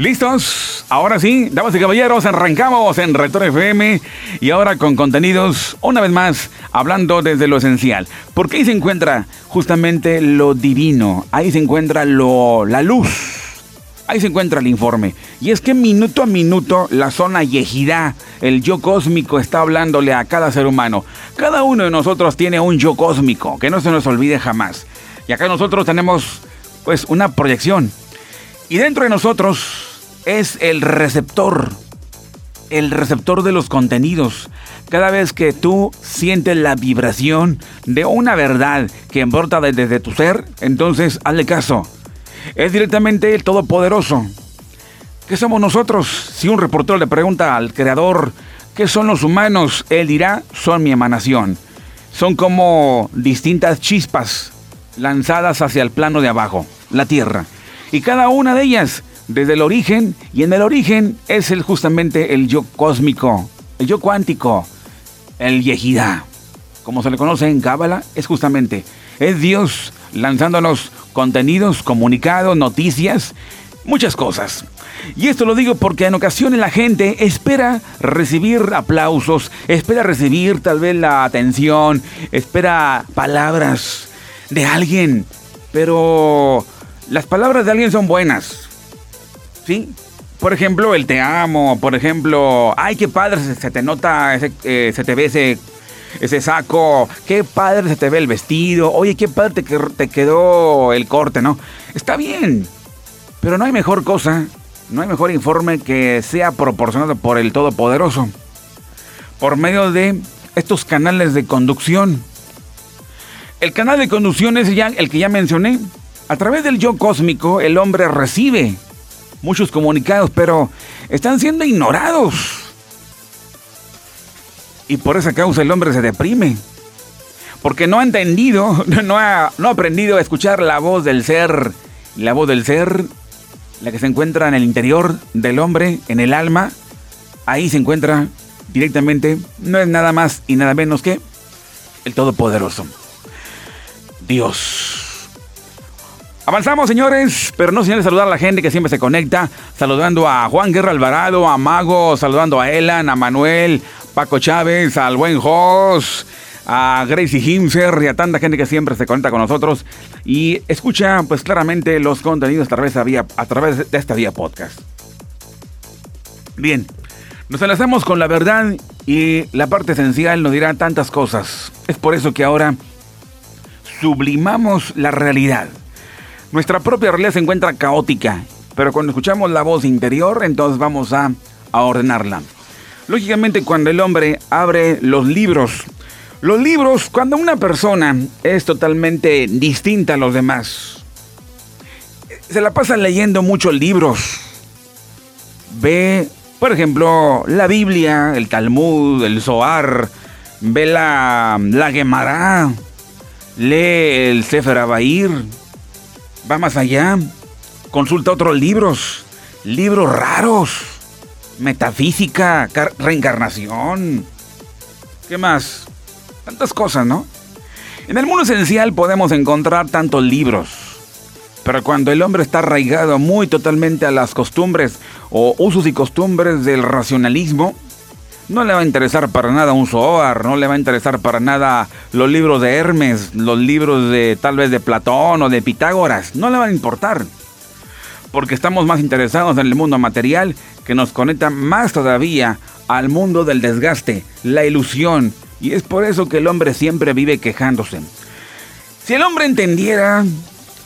¿Listos? Ahora sí, damas y caballeros, arrancamos en Rector FM y ahora con contenidos, una vez más, hablando desde lo esencial. Porque ahí se encuentra justamente lo divino, ahí se encuentra lo, la luz, ahí se encuentra el informe. Y es que minuto a minuto la zona yejidá, el yo cósmico, está hablándole a cada ser humano. Cada uno de nosotros tiene un yo cósmico, que no se nos olvide jamás. Y acá nosotros tenemos pues una proyección. Y dentro de nosotros es el receptor, el receptor de los contenidos. Cada vez que tú sientes la vibración de una verdad que brota desde tu ser, entonces hazle caso. Es directamente el Todopoderoso. ¿Qué somos nosotros? Si un reportero le pregunta al Creador, ¿qué son los humanos? Él dirá, son mi emanación. Son como distintas chispas lanzadas hacia el plano de abajo, la Tierra. Y cada una de ellas desde el origen, y en el origen es el, justamente el yo cósmico, el yo cuántico, el Yehida. Como se le conoce en Cábala, es justamente, es Dios lanzándonos contenidos, comunicados, noticias, muchas cosas. Y esto lo digo porque en ocasiones la gente espera recibir aplausos, espera recibir tal vez la atención, espera palabras de alguien, pero las palabras de alguien son buenas, ¿sí? Por ejemplo, el te amo, por ejemplo, ay, qué padre se, te nota, eh, se te ve ese, ese saco, qué padre se te ve el vestido, oye, qué padre te, te quedó el corte, ¿no? Está bien, pero no hay mejor cosa, no hay mejor informe que sea proporcionado por el Todopoderoso, por medio de estos canales de conducción. El canal de conducción es ya el que ya mencioné. A través del yo cósmico, el hombre recibe muchos comunicados, pero están siendo ignorados. Y por esa causa el hombre se deprime. Porque no ha entendido, no ha, no ha aprendido a escuchar la voz del ser. La voz del ser, la que se encuentra en el interior del hombre, en el alma. Ahí se encuentra directamente, no es nada más y nada menos que el Todopoderoso. Dios. Avanzamos, señores, pero no sin saludar a la gente que siempre se conecta. Saludando a Juan Guerra Alvarado, a Mago, saludando a Elan, a Manuel, Paco Chávez, al buen Jos, a Gracie Himser y a tanta gente que siempre se conecta con nosotros y escucha, pues claramente, los contenidos a través de esta vía podcast. Bien, nos enlazamos con la verdad y la parte esencial nos dirá tantas cosas. Es por eso que ahora sublimamos la realidad nuestra propia realidad se encuentra caótica, pero cuando escuchamos la voz interior, entonces vamos a, ordenarla. Lógicamente, cuando el hombre abre los libros, los libros, cuando una persona es totalmente distinta a los demás, se la pasa leyendo muchos libros. Ve, por ejemplo, la Biblia, el Talmud, el Zohar, ve la, la Gemara, lee el Sefer Abair, va más allá. Consulta otros libros, libros raros, metafísica, reencarnación. ¿Qué más? Tantas cosas, ¿no? En el mundo esencial podemos encontrar tantos libros, pero cuando el hombre está arraigado muy totalmente a las costumbres o usos y costumbres del racionalismo, no le va a interesar para nada un Zohar, no le va a interesar para nada los libros de Hermes, los libros de tal vez de Platón o de Pitágoras, no le van a importar. Porque estamos más interesados en el mundo material que nos conecta más todavía al mundo del desgaste, la ilusión, y es por eso que el hombre siempre vive quejándose. Si el hombre entendiera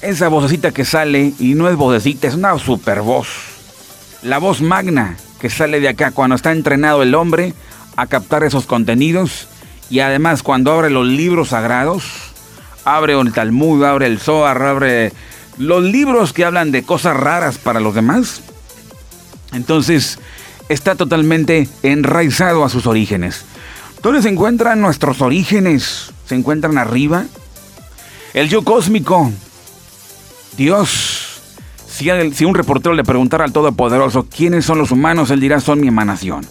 esa vocecita que sale, y no es vocecita, es una super voz, la voz magna que sale de acá cuando está entrenado el hombre a captar esos contenidos y además cuando abre los libros sagrados, abre el Talmud, abre el Zohar, abre los libros que hablan de cosas raras para los demás, entonces está totalmente enraizado a sus orígenes. ¿Dónde se encuentran nuestros orígenes? ¿Se encuentran arriba? El yo cósmico, Dios, si, un reportero le preguntara al Todopoderoso quiénes son los humanos, él dirá son mi emanación.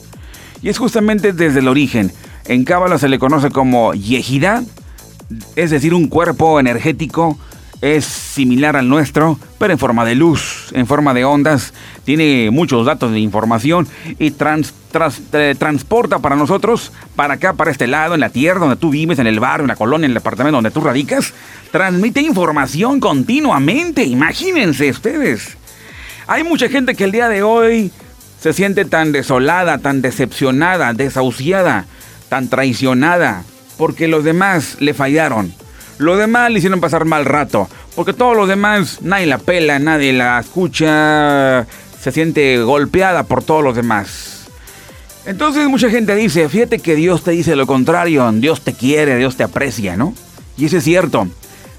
Y es justamente desde el origen. En Cábala se le conoce como Yehida, es decir, un cuerpo energético es similar al nuestro, pero en forma de luz, en forma de ondas, tiene muchos datos de información y transporta para nosotros, para acá, para este lado, en la tierra donde tú vives, en el barrio, en la colonia, en el departamento donde tú radicas, transmite información continuamente, imagínense ustedes. Hay mucha gente que el día de hoy se siente tan desolada, tan decepcionada, desahuciada, tan traicionada, porque los demás le fallaron los demás le hicieron pasar mal rato. Porque todos los demás, nadie la pela, nadie la escucha. Se siente golpeada por todos los demás. Entonces mucha gente dice, fíjate que Dios te dice lo contrario. Dios te quiere, Dios te aprecia, ¿no? Y eso es cierto.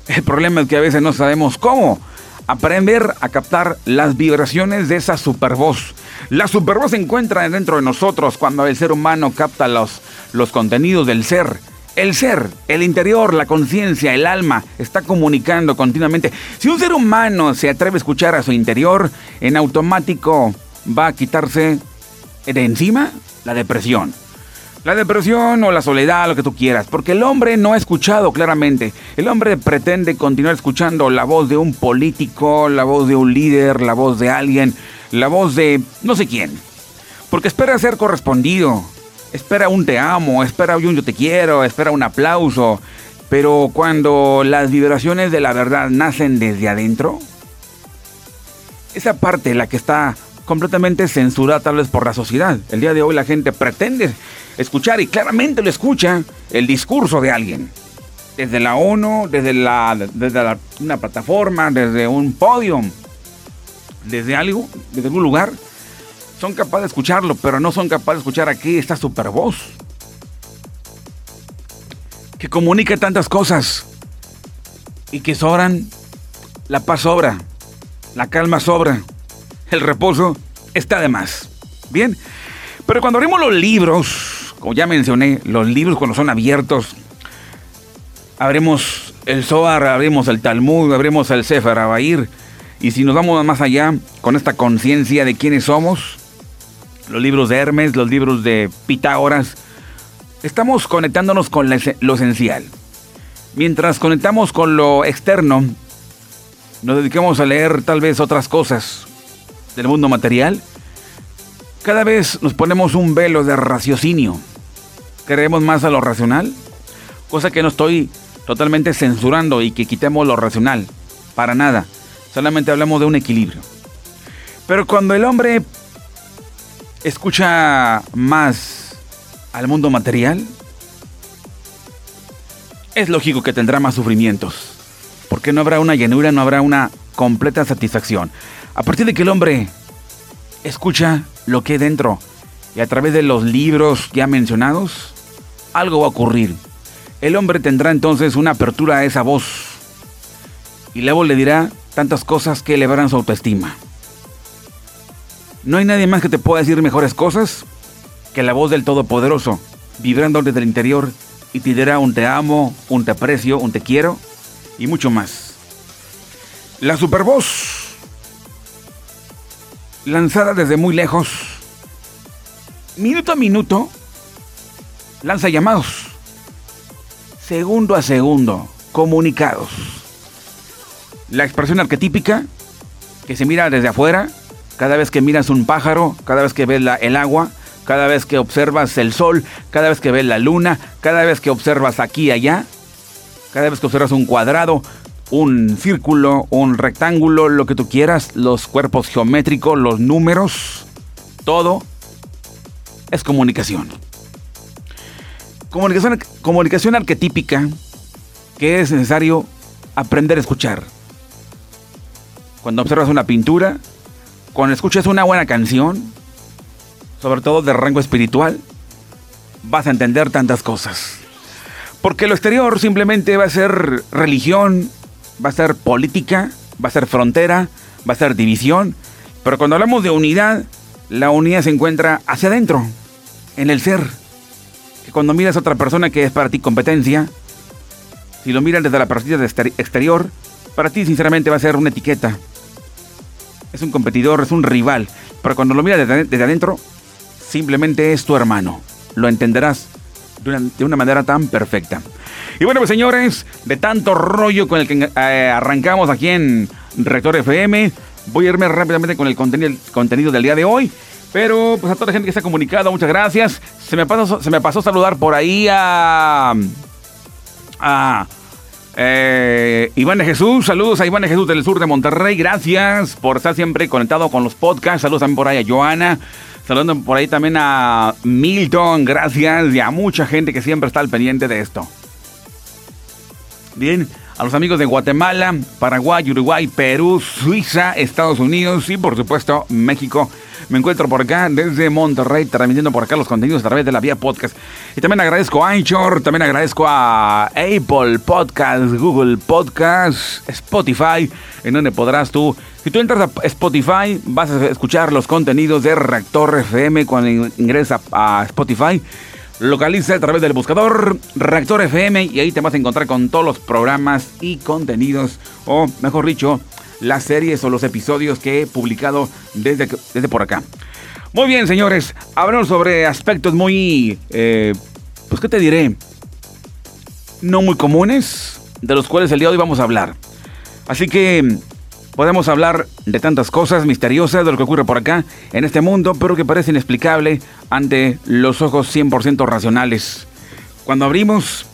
El problema es que a veces no sabemos cómo aprender a captar las vibraciones de esa supervoz. La supervoz se encuentra dentro de nosotros cuando el ser humano capta los, los contenidos del ser el ser, el interior, la conciencia, el alma está comunicando continuamente. Si un ser humano se atreve a escuchar a su interior, en automático va a quitarse de encima la depresión. La depresión o la soledad, lo que tú quieras, porque el hombre no ha escuchado claramente. El hombre pretende continuar escuchando la voz de un político, la voz de un líder, la voz de alguien, la voz de no sé quién. Porque espera ser correspondido, espera un te amo, espera un yo te quiero, espera un aplauso. Pero cuando las vibraciones de la verdad nacen desde adentro, esa parte, la que está completamente censurada tal vez por la sociedad. El día de hoy la gente pretende escuchar y claramente lo escucha el discurso de alguien. Desde la ONU, desde, la, desde una plataforma, desde un podium, desde algo, desde algún lugar son capaces de escucharlo, pero no son capaces de escuchar aquí esta super voz. Que comunica tantas cosas. Y que sobran. La paz sobra. La calma sobra. El reposo está de más. Bien. Pero cuando abrimos los libros, como ya mencioné, los libros cuando son abiertos, abrimos el Zohar, abrimos el Talmud, abrimos el Sefer Abair. Y si nos vamos más allá con esta conciencia de quiénes somos, los libros de Hermes, los libros de Pitágoras. Estamos conectándonos con lo esencial. Mientras conectamos con lo externo, nos dedicamos a leer tal vez otras cosas del mundo material. Cada vez nos ponemos un velo de raciocinio. Creemos más a lo racional, cosa que no estoy totalmente censurando y que quitemos lo racional. Para nada. Solamente hablamos de un equilibrio. Pero cuando el hombre escucha más al mundo material, es lógico que tendrá más sufrimientos. Porque no habrá una llenura, no habrá una completa satisfacción. A partir de que el hombre escucha lo que hay dentro y a través de los libros ya mencionados, algo va a ocurrir. El hombre tendrá entonces una apertura a esa voz y luego le dirá tantas cosas que elevarán su autoestima. No hay nadie más que te pueda decir mejores cosas que la voz del Todopoderoso, vibrando desde el interior y te dirá un te amo, un te aprecio, un te quiero y mucho más. La supervoz, lanzada desde muy lejos, minuto a minuto, lanza llamados, segundo a segundo, comunicados. La expresión arquetípica que se mira desde afuera cada vez que miras un pájaro, cada vez que ves el agua, cada vez que observas el sol, cada vez que ves la luna, cada vez que observas aquí y allá, cada vez que observas un cuadrado, un círculo, un rectángulo, lo que tú quieras, los cuerpos geométricos, los números, todo es comunicación. Comunicación, comunicación arquetípica que es necesario aprender a escuchar. Cuando observas una pintura, cuando escuches una buena canción, sobre todo de rango espiritual, vas a entender tantas cosas. Porque lo exterior simplemente va a ser religión, va a ser política, va a ser frontera, va a ser división. Pero cuando hablamos de unidad, la unidad se encuentra hacia adentro, en el ser. Que cuando miras a otra persona que es para ti competencia, si lo miras desde la perspectiva exterior, para ti sinceramente va a ser una etiqueta, es un competidor, es un rival. Pero cuando lo miras desde, adentro, simplemente es tu hermano. Lo entenderás de una, manera tan perfecta. Y bueno, pues señores, de tanto rollo con el que eh, arrancamos aquí en Rector FM, voy a irme rápidamente con el contenido del día de hoy. Pero pues a toda la gente que se ha comunicado, muchas gracias. Se me pasó, se me pasó saludar por ahí a... eh, Iván de Jesús, saludos a Iván de Jesús del sur de Monterrey, gracias por estar siempre conectado con los podcasts, saludos también por ahí a Joana, saludos por ahí también a Milton, gracias y a mucha gente que siempre está al pendiente de esto. Bien, a los amigos de Guatemala, Paraguay, Uruguay, Perú, Suiza, Estados Unidos y por supuesto México. Me encuentro por acá desde Monterrey, transmitiendo por acá los contenidos a través de la vía podcast. Y también agradezco a Anchor, también agradezco a Apple Podcast, Google Podcast, Spotify, en donde podrás tú, si tú entras a Spotify, vas a escuchar los contenidos de Reactor FM cuando ingresas a Spotify. Localiza a través del buscador Reactor FM y ahí te vas a encontrar con todos los programas y contenidos, o mejor dicho, las series o los episodios que he publicado desde, desde por acá. Muy bien, señores, hablamos sobre aspectos muy, eh, pues, ¿qué te diré? No muy comunes, de los cuales el día de hoy vamos a hablar. Así que Podemos hablar de tantas cosas misteriosas de lo que ocurre por acá, en este mundo, pero que parece inexplicable ante los ojos 100% racionales. Cuando abrimos,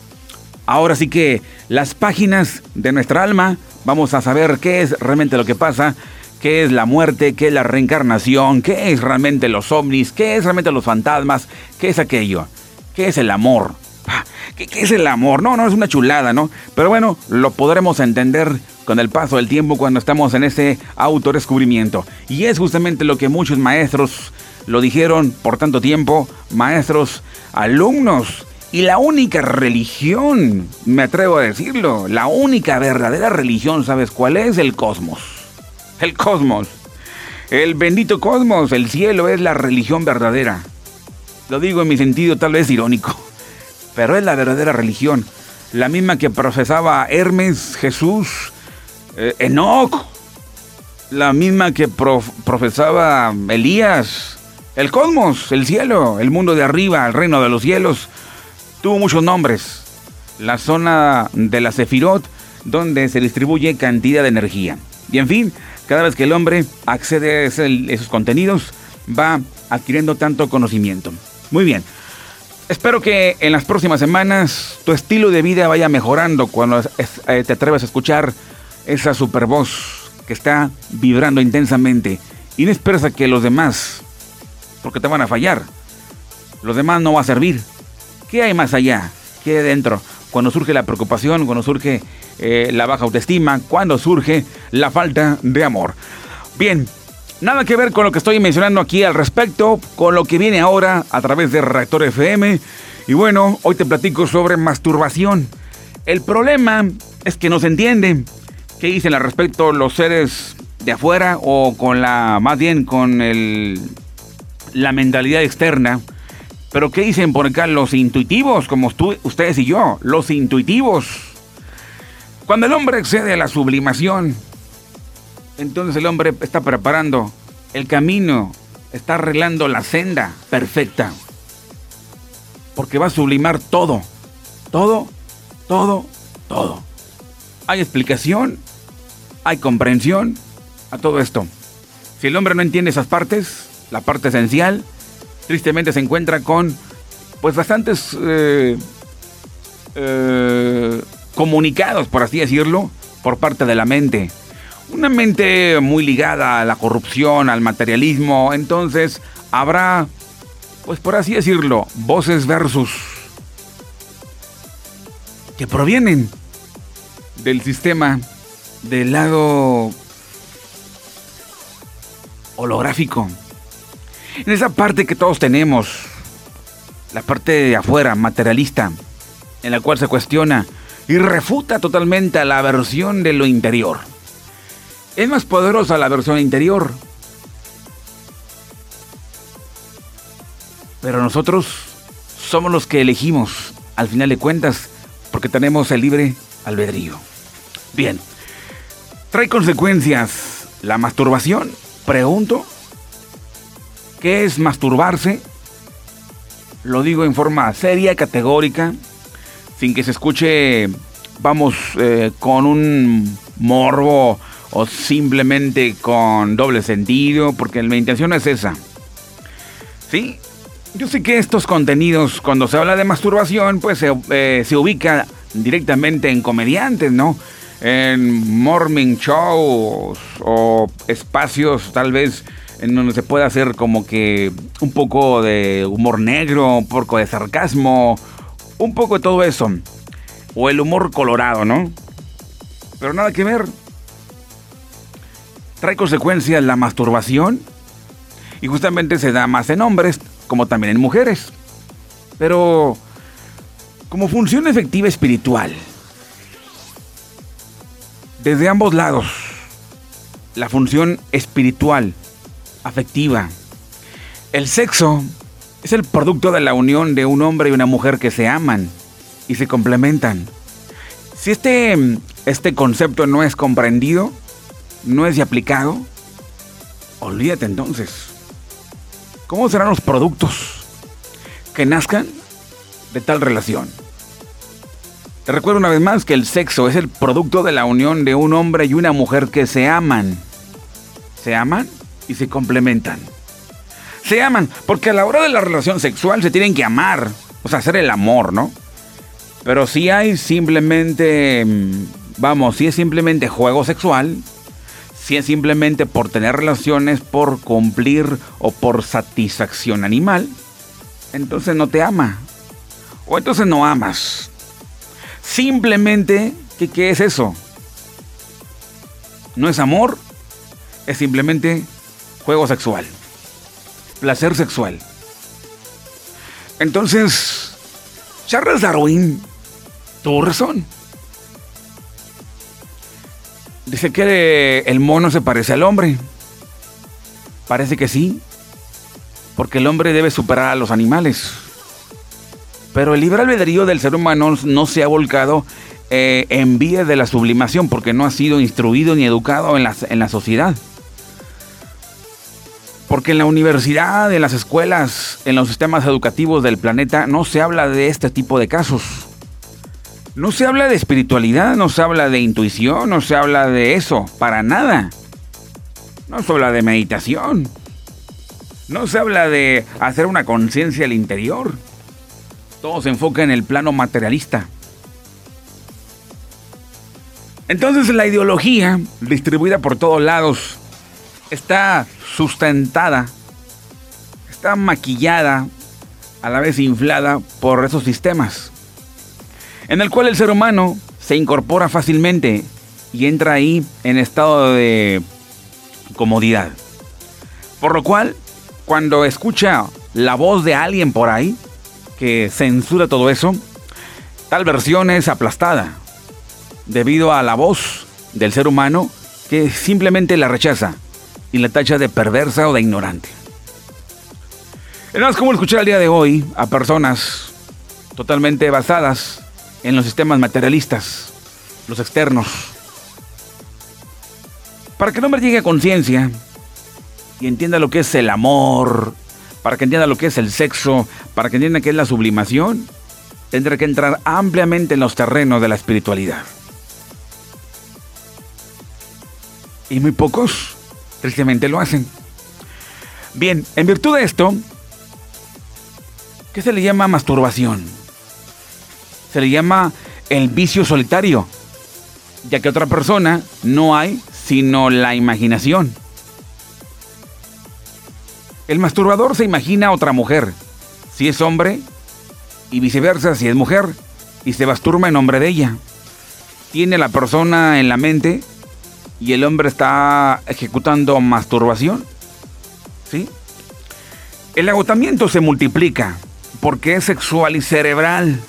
ahora sí que las páginas de nuestra alma, vamos a saber qué es realmente lo que pasa, qué es la muerte, qué es la reencarnación, qué es realmente los ovnis, qué es realmente los fantasmas, qué es aquello, qué es el amor. Ah, ¿Qué, ¿Qué, es el amor? No, no, es una chulada, ¿no? Pero bueno, lo podremos entender con el paso del tiempo cuando estamos en ese autodescubrimiento. Y es justamente lo que muchos maestros lo dijeron por tanto tiempo, maestros, alumnos. Y la única religión, me atrevo a decirlo, la única verdadera religión, ¿sabes cuál es? El cosmos. El cosmos. El bendito cosmos, el cielo es la religión verdadera. Lo digo en mi sentido tal vez irónico, pero es la verdadera religión. La misma que profesaba Hermes, Jesús, eh, Enoch, la misma que profesaba Elías, el cosmos, el cielo, el mundo de arriba, el reino de los cielos, tuvo muchos nombres. La zona de la Sefirot, donde se distribuye cantidad de energía. Y en fin, cada vez que el hombre accede a esos contenidos, va adquiriendo tanto conocimiento. Muy bien. Espero que en las próximas semanas tu estilo de vida vaya mejorando cuando eh, te atreves a escuchar esa super voz que está vibrando intensamente y no esperes a que los demás, porque te van a fallar, los demás no va a servir. ¿Qué hay más allá? ¿Qué hay dentro? Cuando surge la preocupación, cuando surge eh, la baja autoestima, cuando surge la falta de amor. Bien, nada que ver con lo que estoy mencionando aquí al respecto, con lo que viene ahora a través de Reactor FM. Y bueno, hoy te platico sobre masturbación. El problema es que no se entiende. ¿Qué dicen al respecto los seres de afuera o con la, más bien con el, la mentalidad externa? Pero ¿qué dicen por acá los intuitivos, como ustedes y yo? Los intuitivos. Cuando el hombre accede a la sublimación, entonces el hombre está preparando el camino, está arreglando la senda perfecta. Porque va a sublimar todo, todo, todo, todo. ¿Hay explicación? hay comprensión a todo esto. Si el hombre no entiende esas partes, la parte esencial, tristemente se encuentra con pues bastantes eh, eh, comunicados, por así decirlo, por parte de la mente. Una mente muy ligada a la corrupción, al materialismo, entonces habrá, pues por así decirlo, voces versus que provienen del sistema del lado holográfico. En esa parte que todos tenemos, la parte de afuera, materialista, en la cual se cuestiona y refuta totalmente a la versión de lo interior. Es más poderosa la versión interior. Pero nosotros somos los que elegimos, al final de cuentas, porque tenemos el libre albedrío. Bien, ¿Trae consecuencias la masturbación? Pregunto. ¿Qué es masturbarse? Lo digo en forma seria, categórica, sin que se escuche, vamos, eh, con un morbo o simplemente con doble sentido, porque la intención es esa. Sí, yo sé que estos contenidos, cuando se habla de masturbación, pues se, eh, se ubica directamente en comediantes, ¿no? En morning shows o espacios tal vez en donde se pueda hacer como que un poco de humor negro, un poco de sarcasmo, un poco de todo eso. O el humor colorado, ¿no? Pero nada que ver. Trae consecuencias la masturbación y justamente se da más en hombres como también en mujeres. Pero como función efectiva espiritual, desde ambos lados, la función espiritual, afectiva, el sexo es el producto de la unión de un hombre y una mujer que se aman y se complementan. Si este, este concepto no es comprendido, no es aplicado, olvídate entonces. ¿Cómo serán los productos que nazcan de tal relación? Te recuerdo una vez más que el sexo es el producto de la unión de un hombre y una mujer que se aman. Se aman y se complementan. Se aman porque a la hora de la relación sexual se tienen que amar, o sea, hacer el amor, ¿no? Pero si hay simplemente, mm, vamos, si es simplemente juego sexual, si es simplemente por tener relaciones, por cumplir o por satisfacción animal, entonces no te ama. O entonces no amas. Simplemente, ¿qué, qué es eso? No es amor, es simplemente juego sexual. Placer sexual. Entonces, Charles Darwin tuvo razón. Dice que el mono se parece al hombre. Parece que sí, porque el hombre debe superar a los animales. Pero el libre albedrío del ser humano no se ha volcado eh, en vía de la sublimación, porque no ha sido instruido ni educado en en la sociedad. Porque en la universidad, en las escuelas, en los sistemas educativos del planeta no se habla de este tipo de casos. No se habla de espiritualidad, no se habla de intuición, no se habla de eso, para nada. No se habla de meditación. No se habla de hacer una conciencia al interior. Todo se enfoca en el plano materialista. Entonces la ideología, distribuida por todos lados, está sustentada, está maquillada, a la vez inflada por esos sistemas en el cual el ser humano se incorpora fácilmente y entra ahí en estado de comodidad. Por lo cual, cuando escucha la voz de alguien por ahí que censura todo eso, tal versión es aplastada debido a la voz del ser humano que simplemente la rechaza y la tacha de perversa o de ignorante. Es más como escuchar el día de hoy a personas totalmente basadas en los sistemas materialistas, los externos. Para que el hombre llegue a conciencia y entienda lo que es el amor, para que entienda lo que es el sexo, para que entienda qué es la sublimación, tendrá que entrar ampliamente en los terrenos de la espiritualidad. Y muy pocos, tristemente, lo hacen. Bien, en virtud de esto, ¿qué se le llama masturbación? se le llama el vicio solitario, ya que otra persona no hay sino la imaginación. El masturbador se imagina a otra mujer, si es hombre, y viceversa si es mujer, y se masturba en nombre de ella. Tiene la persona en la mente y el hombre está ejecutando masturbación. ¿Sí? El agotamiento se multiplica porque es sexual y cerebral.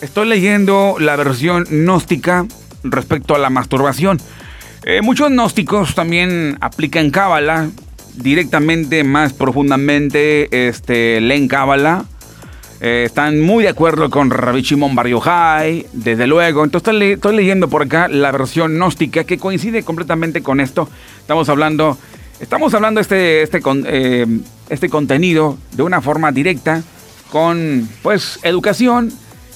Estoy leyendo la versión gnóstica respecto a la masturbación. Eh, muchos gnósticos también aplican cábala directamente, más profundamente, este, leen cábala. Eh, están muy de acuerdo con Rabbi Shimon Bar desde luego. Entonces estoy, leyendo por acá la versión gnóstica que coincide completamente con esto. Estamos hablando, estamos hablando este, este, eh, este contenido de una forma directa con, pues, educación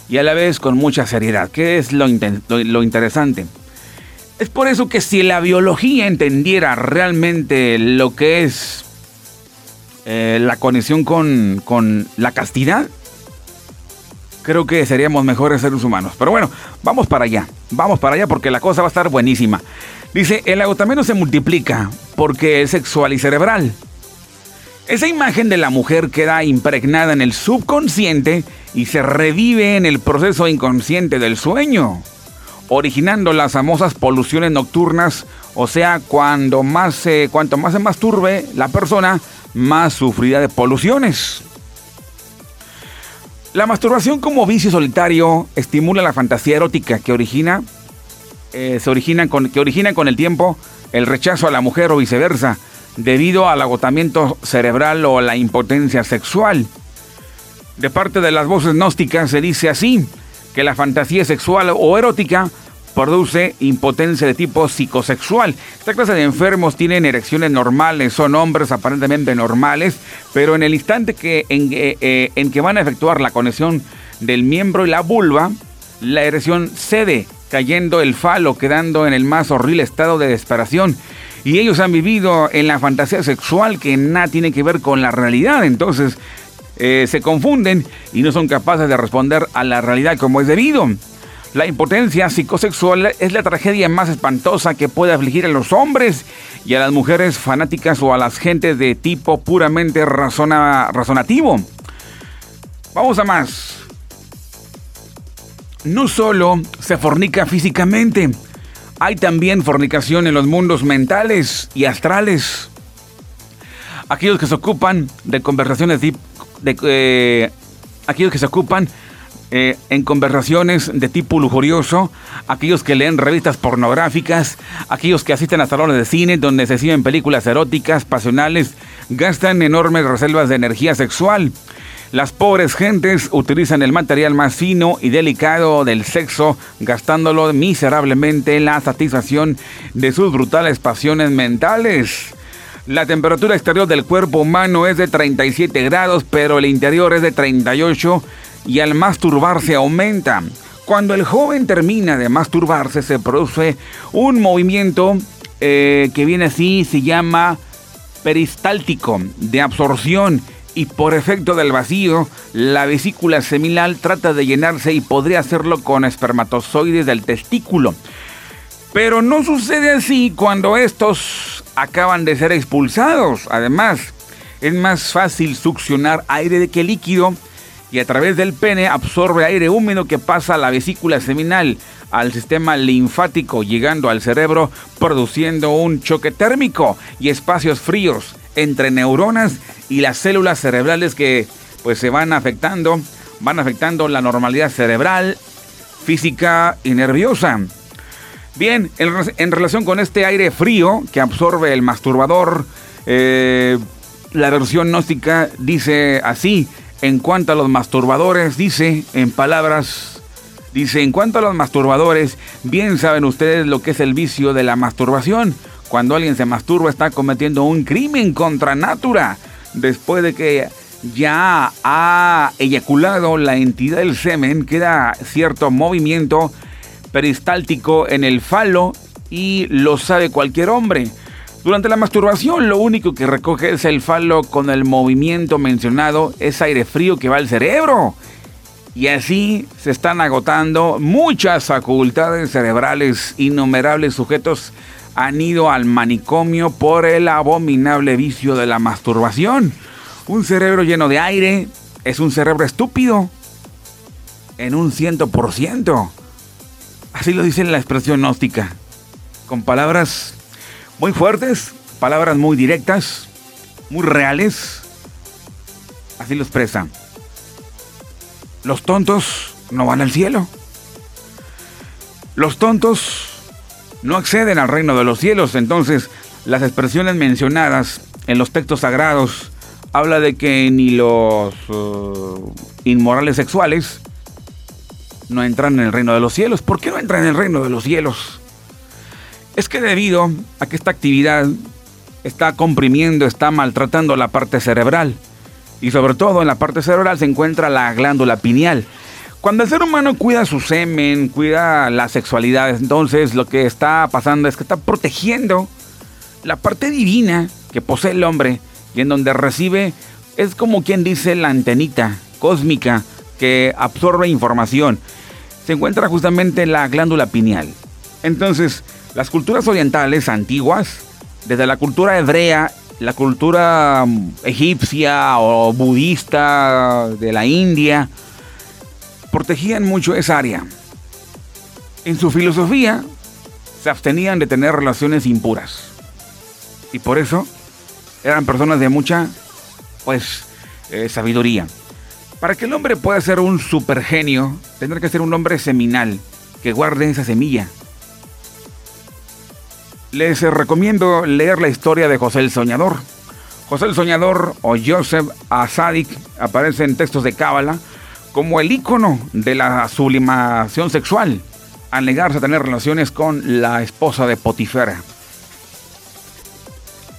y a la vez con mucha seriedad. ¿Qué es lo, lo, interesante? Es por eso que si la biología entendiera realmente lo que es eh, la conexión con, con la castidad, creo que seríamos mejores seres humanos. Pero bueno, vamos para allá. Vamos para allá porque la cosa va a estar buenísima. Dice, el agotamiento se multiplica porque es sexual y cerebral. Esa imagen de la mujer queda impregnada en el subconsciente y se revive en el proceso inconsciente del sueño, originando las famosas poluciones nocturnas, o sea, cuando más, cuanto más se masturbe la persona, más sufrirá de poluciones. La masturbación como vicio solitario estimula la fantasía erótica que origina, eh, se origina con, que origina con el tiempo el rechazo a la mujer o viceversa debido al agotamiento cerebral o la impotencia sexual. De parte de las voces gnósticas se dice así, que la fantasía sexual o erótica produce impotencia de tipo psicosexual. Esta clase de enfermos tienen erecciones normales, son hombres aparentemente normales, pero en el instante que, en, eh, eh, en que van a efectuar la conexión del miembro y la vulva, la erección cede, cayendo el falo, quedando en el más horrible estado de desesperación y ellos han vivido en la fantasía sexual que nada tiene que ver con la realidad. Entonces eh, se confunden y no son capaces de responder a la realidad como es debido. La impotencia psicosexual es la tragedia más espantosa que puede afligir a los hombres y a las mujeres fanáticas o a las gentes de tipo puramente razonativo. Vamos a más. No solo se fornica físicamente, hay también fornicación en los mundos mentales y astrales. Aquellos que se ocupan de conversaciones de, eh, aquellos que se ocupan eh, en conversaciones de tipo lujurioso, aquellos que leen revistas pornográficas, aquellos que asisten a salones de cine donde se exhiben películas eróticas, pasionales, gastan enormes reservas de energía sexual. Las pobres gentes utilizan el material más fino y delicado del sexo, gastándolo miserablemente en la satisfacción de sus brutales pasiones mentales. La temperatura exterior del cuerpo humano es de 37 grados, pero el interior es de 38 y al masturbarse aumenta. Cuando el joven termina de masturbarse se produce un movimiento eh, que viene así, se llama peristáltico, de absorción y por efecto del vacío, la vesícula seminal trata de llenarse y podría hacerlo con espermatozoides del testículo. Pero no sucede así cuando estos acaban de ser expulsados. Además, es más fácil succionar aire que líquido y a través del pene absorbe aire húmedo que pasa a la vesícula seminal al sistema linfático llegando al cerebro produciendo un choque térmico y espacios fríos entre neuronas y las células cerebrales que pues se van afectando, van afectando la normalidad cerebral, física y nerviosa. Bien, en, relación con este aire frío que absorbe el masturbador, eh, la versión gnóstica dice así, en cuanto a los masturbadores, dice en palabras, dice, en cuanto a los masturbadores, bien saben ustedes lo que es el vicio de la masturbación cuando alguien se masturba está cometiendo un crimen contra natura. Después de que ya ha eyaculado la entidad del semen, queda cierto movimiento peristáltico en el falo y lo sabe cualquier hombre. Durante la masturbación lo único que recoge es el falo con el movimiento mencionado, es aire frío que va al cerebro. Y así se están agotando muchas facultades cerebrales, innumerables sujetos han ido al manicomio por el abominable vicio de la masturbación. Un cerebro lleno de aire es un cerebro estúpido. En un ciento por ciento. Así lo dice la expresión gnóstica. Con palabras muy fuertes, palabras muy directas, muy reales. Así lo expresa. Los tontos no van al cielo. Los tontos no acceden al reino de los cielos. Entonces, las expresiones mencionadas en los textos sagrados habla de que ni los uh, inmorales sexuales no entran en el reino de los cielos. ¿Por qué no entran en el reino de los cielos? Es que debido a que esta actividad está comprimiendo, está maltratando la parte cerebral. Y sobre todo en la parte cerebral se encuentra la glándula pineal. Cuando el ser humano cuida su semen, cuida la sexualidad, entonces lo que está pasando es que está protegiendo la parte divina que posee el hombre y en donde recibe, es como quien dice la antenita cósmica que absorbe información. Se encuentra justamente la glándula pineal. Entonces, las culturas orientales antiguas, desde la cultura hebrea, la cultura mm, egipcia o budista de la India, protegían mucho esa área. En su filosofía, se abstenían de tener relaciones impuras. Y por eso eran personas de mucha, pues, eh, sabiduría. Para que el hombre pueda ser un supergenio, tendrá que ser un hombre seminal, que guarde esa semilla. Les recomiendo leer la historia de José el Soñador. José el Soñador o Joseph Asadik aparece en textos de Cábala como el ícono de la sublimación sexual al negarse a tener relaciones con la esposa de Potifar.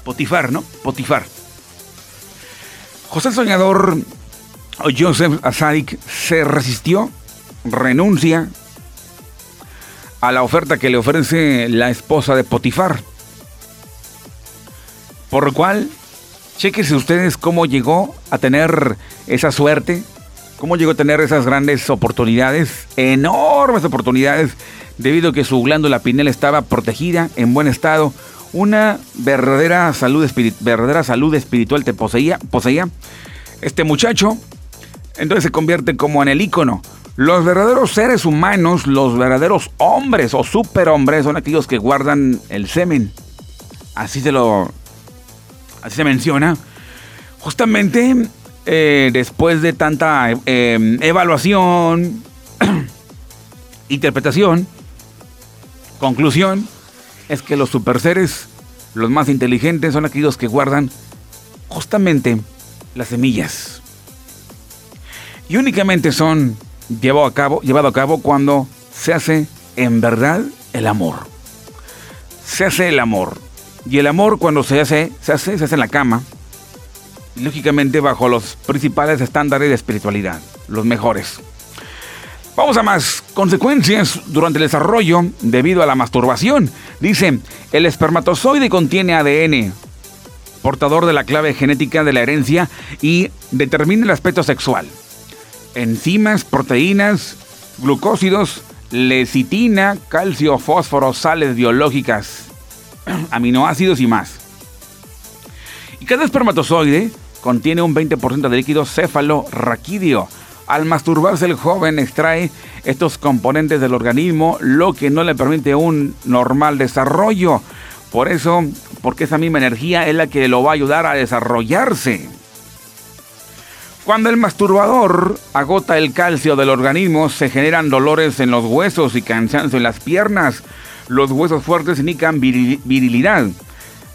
Potifar, ¿no? Potifar. José el Soñador o Joseph Asadik se resistió, renuncia a la oferta que le ofrece la esposa de Potifar. Por lo cual, chequense ustedes cómo llegó a tener esa suerte, cómo llegó a tener esas grandes oportunidades, enormes oportunidades, debido a que su glándula pineal estaba protegida, en buen estado, una verdadera salud, verdadera salud espiritual te poseía, poseía. Este muchacho, entonces se convierte como en el ícono. Los verdaderos seres humanos, los verdaderos hombres o superhombres son aquellos que guardan el semen. Así se lo. Así se menciona. Justamente eh, después de tanta eh, evaluación, interpretación, conclusión, es que los superseres, los más inteligentes, son aquellos que guardan justamente las semillas. Y únicamente son llevado a cabo, llevado a cabo cuando se hace en verdad el amor. Se hace el amor. Y el amor cuando se hace, se hace, se hace en la cama. Lógicamente bajo los principales estándares de espiritualidad, los mejores. Vamos a más consecuencias durante el desarrollo debido a la masturbación. Dice, el espermatozoide contiene ADN, portador de la clave genética de la herencia y determina el aspecto sexual enzimas, proteínas, glucósidos, lecitina, calcio, fósforo, sales biológicas, aminoácidos y más. Y cada espermatozoide contiene un 20% de líquido céfalo-raquídeo. Al masturbarse el joven extrae estos componentes del organismo, lo que no le permite un normal desarrollo. Por eso, porque esa misma energía es la que lo va a ayudar a desarrollarse. Cuando el masturbador agota el calcio del organismo, se generan dolores en los huesos y cansancio en las piernas. Los huesos fuertes indican virilidad.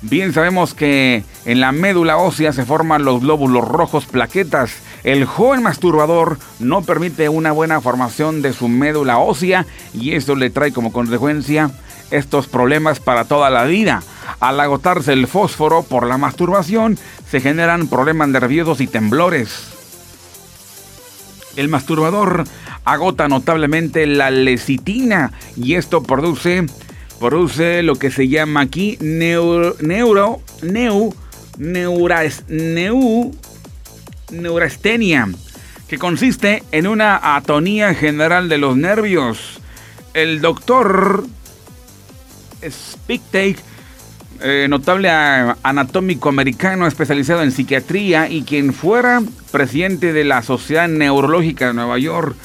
Bien sabemos que en la médula ósea se forman los glóbulos rojos plaquetas. El joven masturbador no permite una buena formación de su médula ósea y esto le trae como consecuencia estos problemas para toda la vida. Al agotarse el fósforo por la masturbación, se generan problemas nerviosos y temblores. El masturbador agota notablemente la lecitina y esto produce, produce lo que se llama aquí neuro, neuro, neu, neu, neurastenia, que consiste en una atonía general de los nervios. El doctor Spicktake eh, notable anatómico americano especializado en psiquiatría y quien fuera presidente de la Sociedad Neurológica de Nueva York.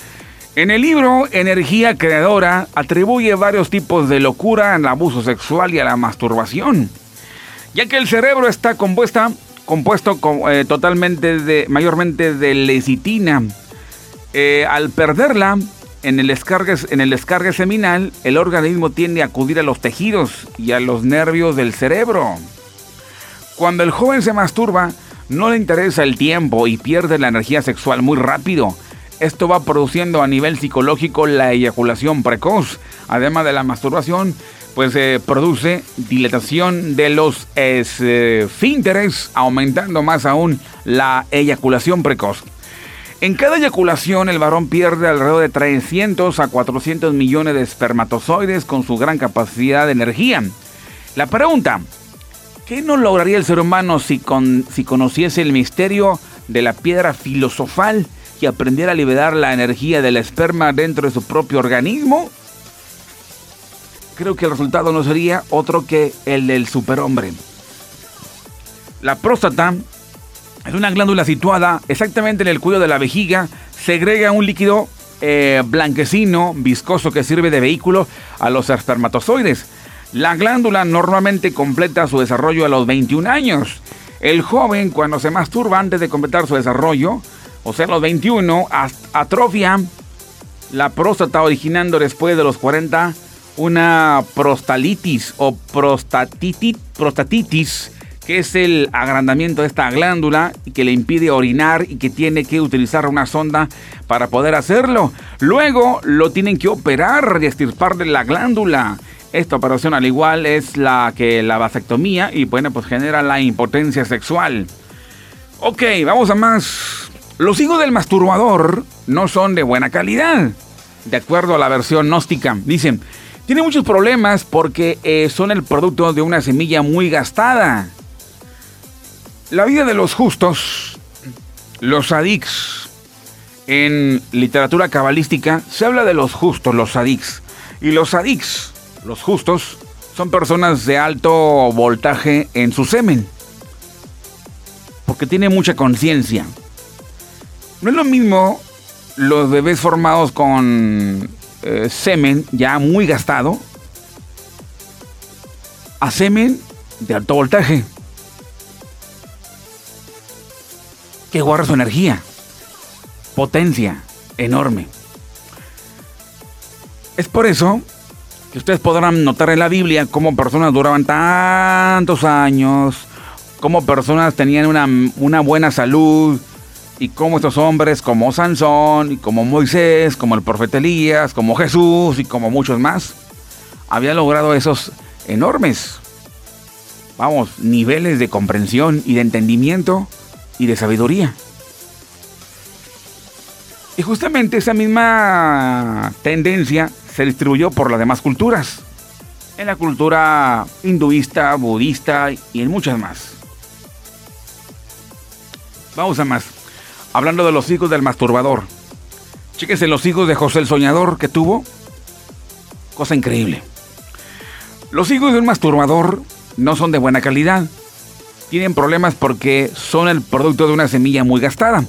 En el libro Energía Creadora atribuye varios tipos de locura al abuso sexual y a la masturbación, ya que el cerebro está compuesta, compuesto eh, totalmente de, mayormente de lecitina. Eh, al perderla, en el, descargue, en el seminal, el organismo tiende a acudir a los tejidos y a los nervios del cerebro. Cuando el joven se masturba, no le interesa el tiempo y pierde la energía sexual muy rápido. Esto va produciendo a nivel psicológico la eyaculación precoz. Además de la masturbación, pues se produce dilatación de los esfínteres, aumentando más aún la eyaculación precoz. En cada eyaculación el varón pierde alrededor de 300 a 400 millones de espermatozoides con su gran capacidad de energía. La pregunta, ¿qué no lograría el ser humano si, con, si conociese el misterio de la piedra filosofal y aprendiera a liberar la energía del esperma dentro de su propio organismo? Creo que el resultado no sería otro que el del superhombre. La próstata es una glándula situada exactamente en el cuello de la vejiga, segrega un líquido eh, blanquecino, viscoso que sirve de vehículo a los espermatozoides. La glándula normalmente completa su desarrollo a los 21 años. El joven cuando se masturba antes de completar su desarrollo, o sea, a los 21, atrofia la próstata originando después de los 40 una prostalitis o prostatitis, prostatitis que es el agrandamiento de esta glándula y que le impide orinar y que tiene que utilizar una sonda para poder hacerlo. Luego lo tienen que operar y extirparle la glándula. Esta operación al igual es la que la vasectomía y bueno, pues genera la impotencia sexual. Ok, vamos a más. Los hijos del masturbador no son de buena calidad, de acuerdo a la versión gnóstica. Dicen, tiene muchos problemas porque eh, son el producto de una semilla muy gastada. La vida de los justos, los sadics, en literatura cabalística se habla de los justos, los sadics. Y los sadics, los justos, son personas de alto voltaje en su semen. Porque tienen mucha conciencia. No es lo mismo los bebés formados con eh, semen ya muy gastado a semen de alto voltaje. Que guarda su energía, potencia enorme. Es por eso que ustedes podrán notar en la Biblia cómo personas duraban tantos años, cómo personas tenían una, una buena salud, y cómo estos hombres como Sansón, y como Moisés, como el profeta Elías, como Jesús y como muchos más, habían logrado esos enormes, vamos, niveles de comprensión y de entendimiento y de sabiduría. Y justamente esa misma tendencia se distribuyó por las demás culturas. En la cultura hinduista, budista y en muchas más. Vamos a más. Hablando de los hijos del masturbador. Chéquense los hijos de José el Soñador que tuvo. Cosa increíble. Los hijos de un masturbador no son de buena calidad tienen problemas porque son el producto de una semilla muy gastada.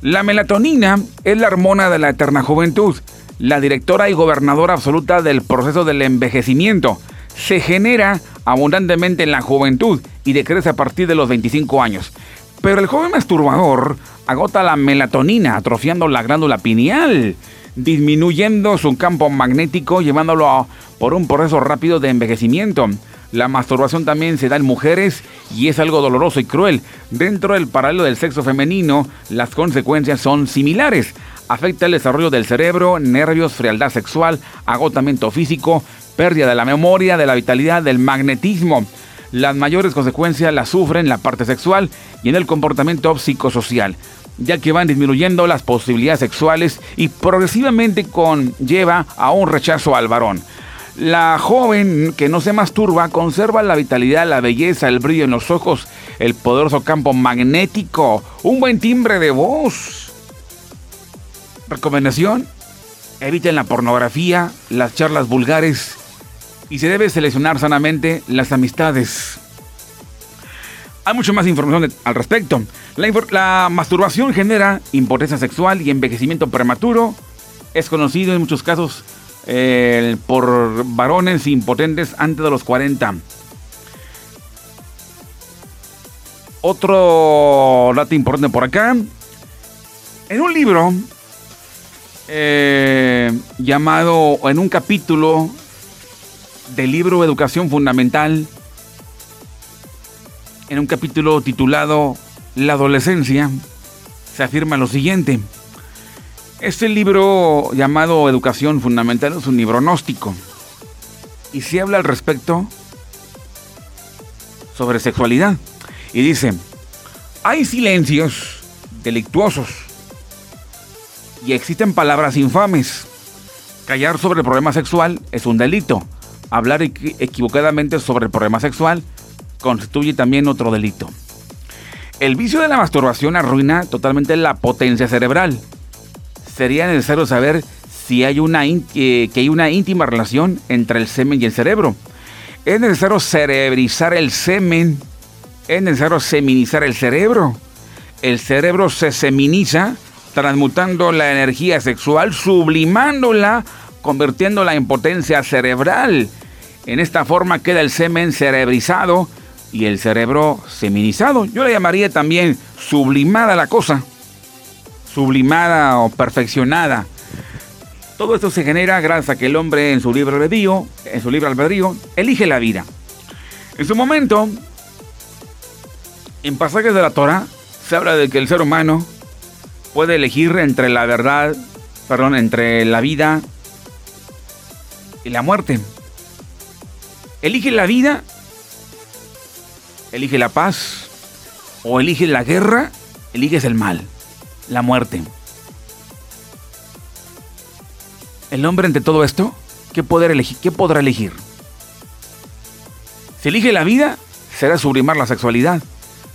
La melatonina es la hormona de la eterna juventud, la directora y gobernadora absoluta del proceso del envejecimiento. Se genera abundantemente en la juventud y decrece a partir de los 25 años. Pero el joven masturbador agota la melatonina, atrofiando la glándula pineal, disminuyendo su campo magnético, llevándolo por un proceso rápido de envejecimiento. La masturbación también se da en mujeres y es algo doloroso y cruel. Dentro del paralelo del sexo femenino, las consecuencias son similares. Afecta el desarrollo del cerebro, nervios, frialdad sexual, agotamiento físico, pérdida de la memoria, de la vitalidad, del magnetismo. Las mayores consecuencias las sufren en la parte sexual y en el comportamiento psicosocial, ya que van disminuyendo las posibilidades sexuales y progresivamente conlleva a un rechazo al varón. La joven que no se masturba conserva la vitalidad, la belleza, el brillo en los ojos, el poderoso campo magnético, un buen timbre de voz. Recomendación, eviten la pornografía, las charlas vulgares y se debe seleccionar sanamente las amistades. Hay mucha más información al respecto. La, la masturbación genera impotencia sexual y envejecimiento prematuro. Es conocido en muchos casos por varones impotentes antes de los 40. Otro dato importante por acá. En un libro eh, llamado, en un capítulo del libro Educación Fundamental, en un capítulo titulado La adolescencia, se afirma lo siguiente. Este libro llamado Educación Fundamental es un libro gnóstico y se habla al respecto sobre sexualidad. Y dice, hay silencios delictuosos y existen palabras infames. Callar sobre el problema sexual es un delito. Hablar equivocadamente sobre el problema sexual constituye también otro delito. El vicio de la masturbación arruina totalmente la potencia cerebral. Sería necesario saber si hay una, que hay una íntima relación entre el semen y el cerebro. Es necesario cerebrizar el semen. Es necesario seminizar el cerebro. El cerebro se seminiza transmutando la energía sexual, sublimándola, convirtiéndola en potencia cerebral. En esta forma queda el semen cerebrizado y el cerebro seminizado. Yo le llamaría también sublimada la cosa. Sublimada o perfeccionada. Todo esto se genera gracias a que el hombre en su libre albedrío, en su libre albedrío, elige la vida. En su momento, en pasajes de la Torah, se habla de que el ser humano puede elegir entre la verdad, perdón, entre la vida y la muerte. Elige la vida, elige la paz, o elige la guerra, eliges el mal, la muerte. El hombre entre todo esto, ¿qué, poder elegir, ¿qué podrá elegir? Si elige la vida, será sublimar la sexualidad.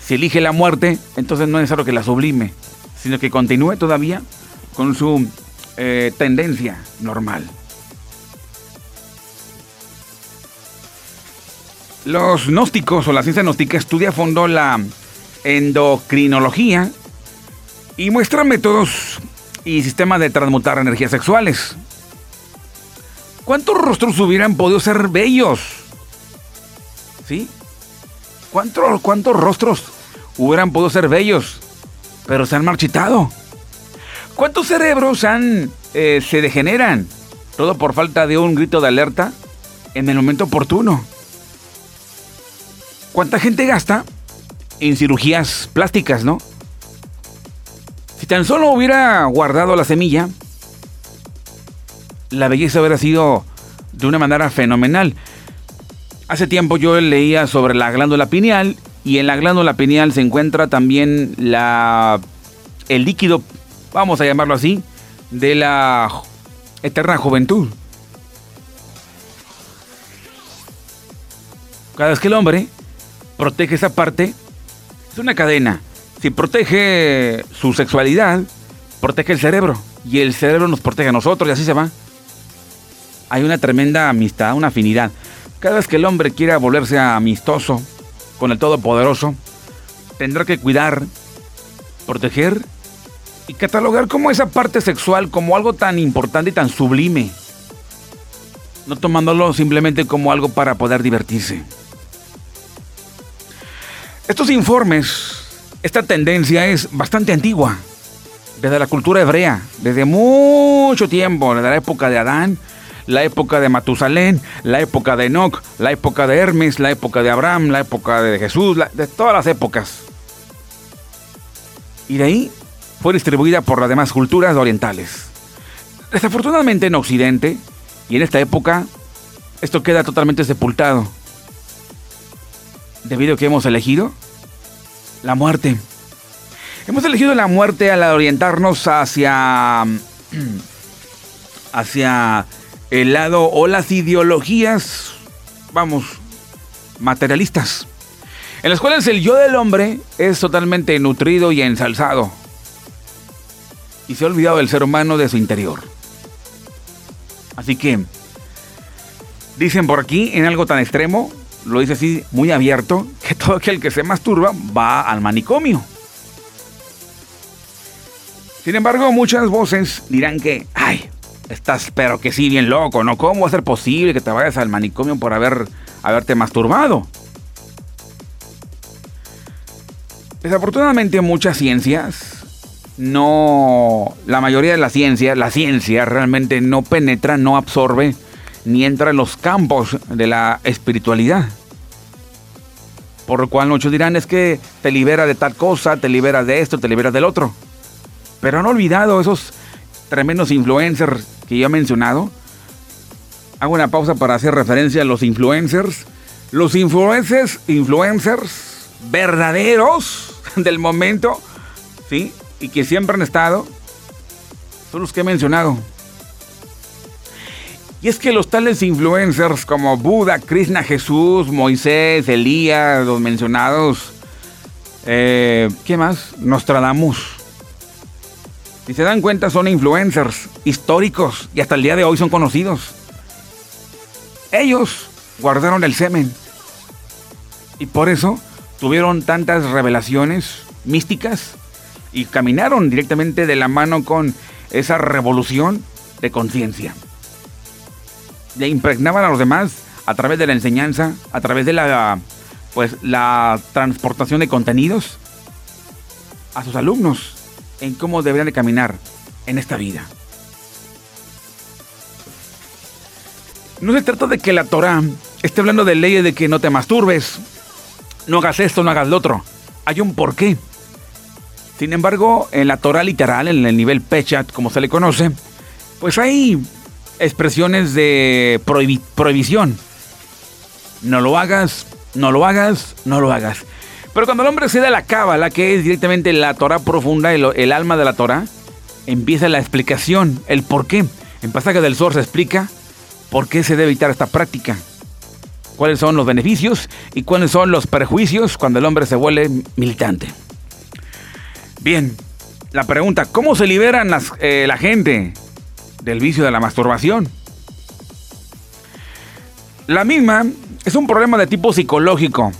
Si elige la muerte, entonces no es necesario que la sublime, sino que continúe todavía con su eh, tendencia normal. Los gnósticos o la ciencia gnóstica estudia a fondo la endocrinología y muestra métodos y sistemas de transmutar energías sexuales. ¿Cuántos rostros hubieran podido ser bellos? ¿Sí? ¿Cuántos, cuántos rostros hubieran podido ser bellos? Pero se han marchitado. ¿Cuántos cerebros han, eh, se degeneran? Todo por falta de un grito de alerta en el momento oportuno. ¿Cuánta gente gasta en cirugías plásticas, no? Si tan solo hubiera guardado la semilla, la belleza hubiera sido de una manera fenomenal. Hace tiempo yo leía sobre la glándula pineal y en la glándula pineal se encuentra también la, el líquido, vamos a llamarlo así, de la eterna juventud. Cada vez que el hombre protege esa parte, es una cadena. Si protege su sexualidad, protege el cerebro. Y el cerebro nos protege a nosotros y así se va hay una tremenda amistad, una afinidad. Cada vez que el hombre quiera volverse amistoso con el Todopoderoso, tendrá que cuidar, proteger y catalogar como esa parte sexual como algo tan importante y tan sublime, no tomándolo simplemente como algo para poder divertirse. Estos informes, esta tendencia es bastante antigua, desde la cultura hebrea, desde mucho tiempo, desde la época de Adán, la época de Matusalén, la época de Enoch, la época de Hermes, la época de Abraham, la época de Jesús, de todas las épocas. Y de ahí fue distribuida por las demás culturas orientales. Desafortunadamente en Occidente y en esta época, esto queda totalmente sepultado. Debido a que hemos elegido la muerte. Hemos elegido la muerte al orientarnos hacia hacia el lado o las ideologías, vamos, materialistas, en las cuales el yo del hombre es totalmente nutrido y ensalzado. Y se ha olvidado del ser humano de su interior. Así que, dicen por aquí, en algo tan extremo, lo dice así muy abierto, que todo aquel que se masturba va al manicomio. Sin embargo, muchas voces dirán que, ay, estás, pero que sí, bien loco, ¿no? ¿Cómo va a ser posible que te vayas al manicomio por haber, haberte masturbado? Desafortunadamente muchas ciencias no, la mayoría de la ciencia, la ciencia realmente no penetra, no absorbe, ni entra en los campos de la espiritualidad. Por lo cual muchos dirán es que te libera de tal cosa, te libera de esto, te libera del otro. Pero han olvidado esos tremendos influencers que yo he mencionado. Hago una pausa para hacer referencia a los influencers. Los influencers, influencers verdaderos del momento, ¿sí? Y que siempre han estado, son los que he mencionado. Y es que los tales influencers como Buda, Krishna, Jesús, Moisés, Elías, los mencionados, eh, ¿qué más? Nostradamus. Si se dan cuenta, son influencers históricos y hasta el día de hoy son conocidos. Ellos guardaron el semen. Y por eso tuvieron tantas revelaciones místicas y caminaron directamente de la mano con esa revolución de conciencia le impregnaban a los demás a través de la enseñanza, a través de la, pues, la transportación de contenidos a sus alumnos en cómo deberían de caminar en esta vida. No se trata de que la Torah esté hablando de leyes de que no te masturbes, no hagas esto, no hagas lo otro. Hay un porqué. Sin embargo, en la Torah literal, en el nivel Pechat, como se le conoce, pues hay expresiones de prohibición. No lo hagas, no lo hagas, no lo hagas. Pero cuando el hombre se da la cábala, que es directamente la Torah profunda, el, alma de la Torah, empieza la explicación, el por qué. En Pasaje del Sol se explica por qué se debe evitar esta práctica. Cuáles son los beneficios y cuáles son los perjuicios cuando el hombre se vuelve militante. Bien, la pregunta, ¿cómo se liberan las, eh, la gente del vicio de la masturbación. La misma es un problema de tipo psicológico,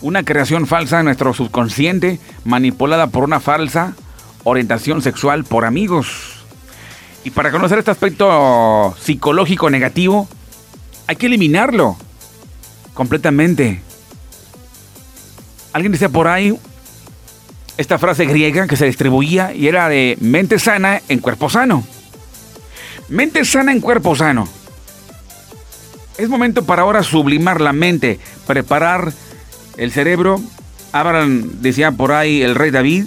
una creación falsa de nuestro subconsciente manipulada por una falsa orientación sexual por amigos. Y para conocer este aspecto psicológico negativo, hay que eliminarlo completamente. Alguien decía por ahí esta frase griega que se distribuía y era de mente sana en cuerpo sano. Mente sana en cuerpo sano. Es momento para ahora sublimar la mente, preparar el cerebro. Abran, decía por ahí el rey David,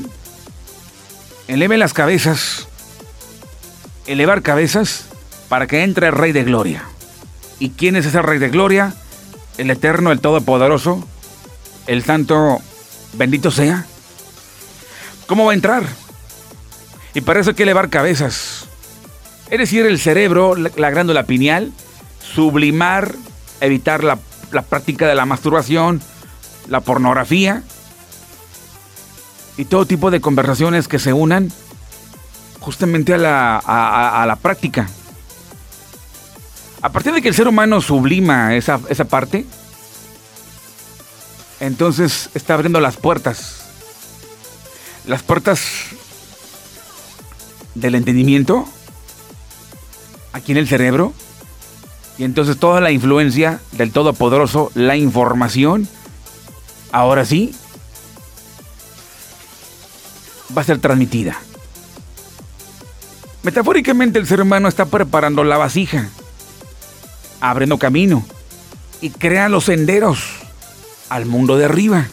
eleve las cabezas, elevar cabezas para que entre el rey de gloria. ¿Y quién es ese rey de gloria? El eterno, el todopoderoso, el santo, bendito sea. ¿Cómo va a entrar? Y para eso hay que elevar cabezas. Es decir, el cerebro, la glándula pineal, sublimar, evitar la, práctica de la masturbación, la pornografía y todo tipo de conversaciones que se unan justamente a la, a, la práctica. A partir de que el ser humano sublima esa, esa parte, entonces está abriendo las puertas. Las puertas del entendimiento aquí en el cerebro. Y entonces toda la influencia del Todopoderoso, la información, ahora sí, va a ser transmitida. Metafóricamente el ser humano está preparando la vasija, abriendo camino y crea los senderos al mundo de arriba,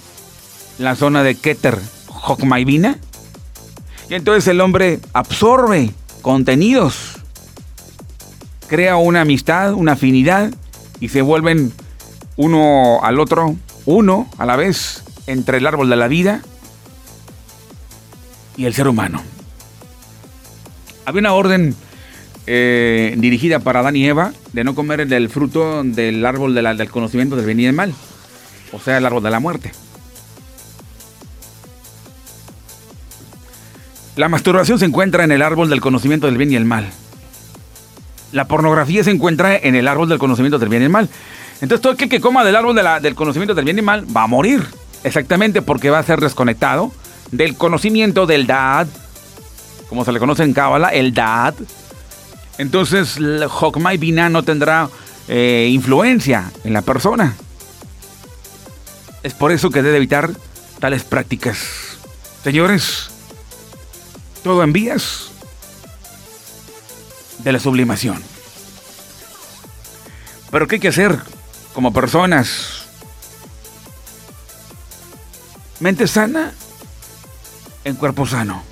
la zona de Keter, Hokmaivina. Y entonces el hombre absorbe contenidos crea una amistad, una afinidad y se vuelven uno al otro, uno a la vez entre el árbol de la vida y el ser humano. Había una orden eh, dirigida para Adán y Eva de no comer del fruto del árbol del conocimiento del bien y del mal, o sea, el árbol de la muerte. La masturbación se encuentra en el árbol del conocimiento del bien y el mal la pornografía se encuentra en el árbol del conocimiento del bien y el mal. Entonces todo aquel que coma del árbol del conocimiento del bien y el mal va a morir. Exactamente porque va a ser desconectado del conocimiento del Dad, como se le conoce en Cábala, el Dad. Entonces Hokmai Bina no tendrá eh, influencia en la persona. Es por eso que debe evitar tales prácticas. Señores, todo en vías de la sublimación. Pero ¿qué hay que hacer como personas? Mente sana en cuerpo sano.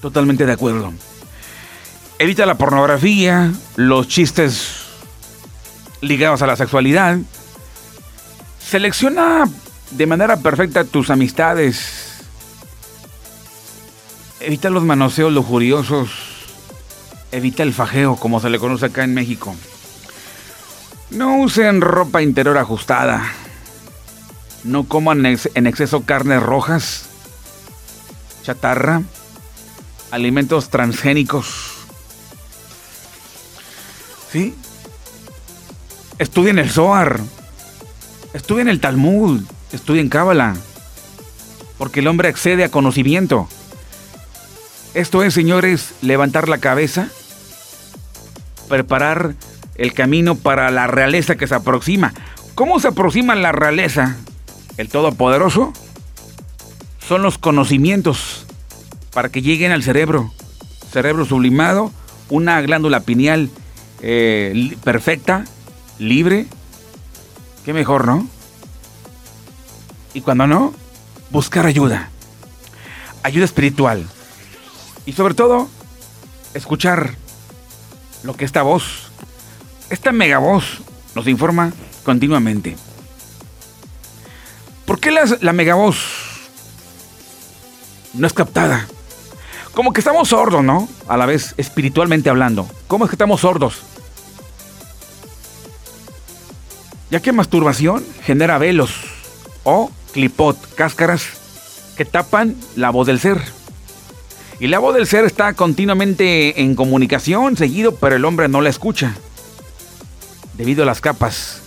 Totalmente de acuerdo. Evita la pornografía, los chistes ligados a la sexualidad. Selecciona de manera perfecta tus amistades. Evita los manoseos lujuriosos Evita el fajeo, como se le conoce acá en México. No usen ropa interior ajustada. No coman en exceso carnes rojas, chatarra, alimentos transgénicos. ¿Sí? Estudien el Zohar. Estudien el Talmud. Estudien Cábala. Porque el hombre accede a conocimiento. Esto es, señores, levantar la cabeza, preparar el camino para la realeza que se aproxima. ¿Cómo se aproxima la realeza? El Todopoderoso son los conocimientos para que lleguen al cerebro. Cerebro sublimado, una glándula pineal eh, perfecta, libre. Qué mejor, ¿no? Y cuando no, buscar ayuda. Ayuda espiritual. Y sobre todo, escuchar lo que esta voz, esta mega voz, nos informa continuamente. ¿Por qué la, la mega voz no es captada? Como que estamos sordos, ¿no? A la vez, espiritualmente hablando. ¿Cómo es que estamos sordos? Ya que masturbación genera velos o clipot, cáscaras que tapan la voz del ser. Y la voz del ser está continuamente en comunicación, seguido, pero el hombre no la escucha, debido a las capas.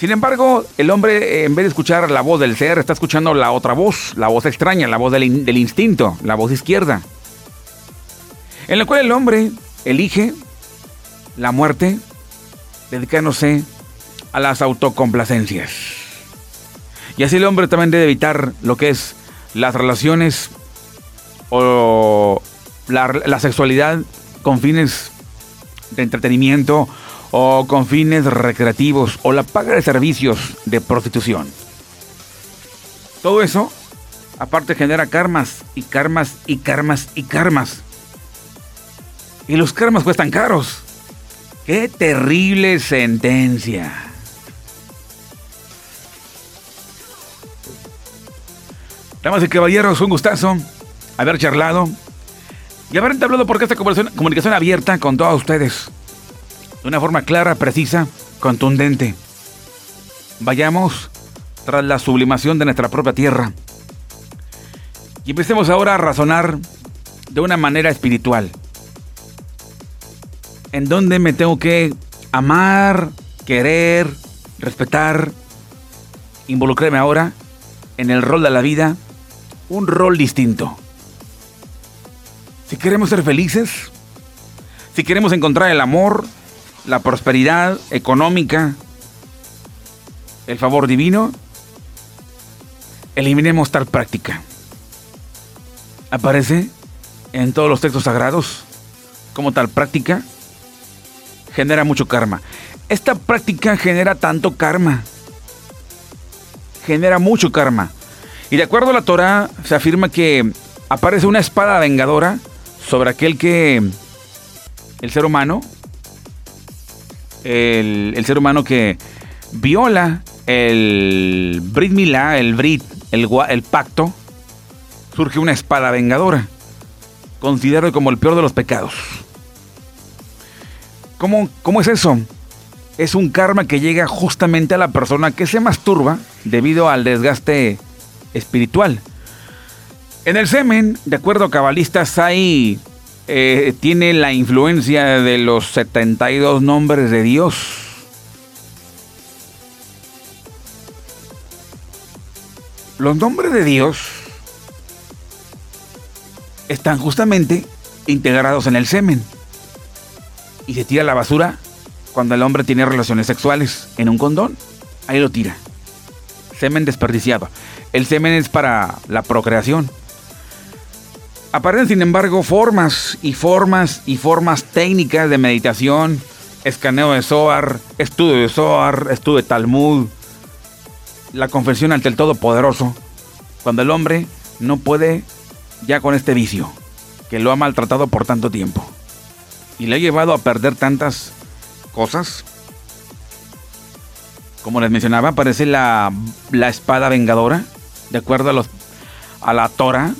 Sin embargo, el hombre, en vez de escuchar la voz del ser, está escuchando la otra voz, la voz extraña, la voz del, del instinto, la voz izquierda, en la cual el hombre elige la muerte, dedicándose a las autocomplacencias. Y así el hombre también debe evitar lo que es las relaciones o la, sexualidad con fines de entretenimiento o con fines recreativos o la paga de servicios de prostitución. Todo eso, aparte, genera karmas y karmas y karmas y karmas. Y los karmas cuestan caros. ¡Qué terrible sentencia! Damas y caballeros, un gustazo haber charlado y haber entablado porque esta comunicación, abierta con todos ustedes. De una forma clara, precisa, contundente. Vayamos tras la sublimación de nuestra propia tierra. Y empecemos ahora a razonar de una manera espiritual. ¿En dónde me tengo que amar, querer, respetar, involucrarme ahora en el rol de la vida? Un rol distinto. Si queremos ser felices, si queremos encontrar el amor, la prosperidad económica, el favor divino, eliminemos tal práctica. Aparece en todos los textos sagrados como tal práctica genera mucho karma. Esta práctica genera tanto karma. Genera mucho karma. Y de acuerdo a la Torah se afirma que aparece una espada vengadora sobre aquel que el ser humano, el, ser humano que viola el Brit Milá, el Brit, el, el pacto, surge una espada vengadora, considerado como el peor de los pecados. ¿Cómo, ¿Cómo es eso? Es un karma que llega justamente a la persona que se masturba debido al desgaste espiritual. En el semen, de acuerdo a cabalistas, hay, eh, tiene la influencia de los 72 nombres de Dios. Los nombres de Dios están justamente integrados en el semen. Y se tira la basura cuando el hombre tiene relaciones sexuales en un condón. Ahí lo tira. Semen desperdiciado. El semen es para la procreación. Aparecen, sin embargo, formas y formas y formas técnicas de meditación, escaneo de Zohar, estudio de Zohar, estudio de Talmud, la confesión ante el Todopoderoso, cuando el hombre no puede ya con este vicio, que lo ha maltratado por tanto tiempo, y le ha llevado a perder tantas cosas. Como les mencionaba, aparece la, la espada vengadora, de acuerdo a, los, a la Torah,